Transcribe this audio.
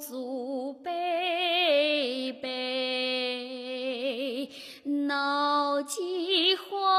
祖辈辈闹饥荒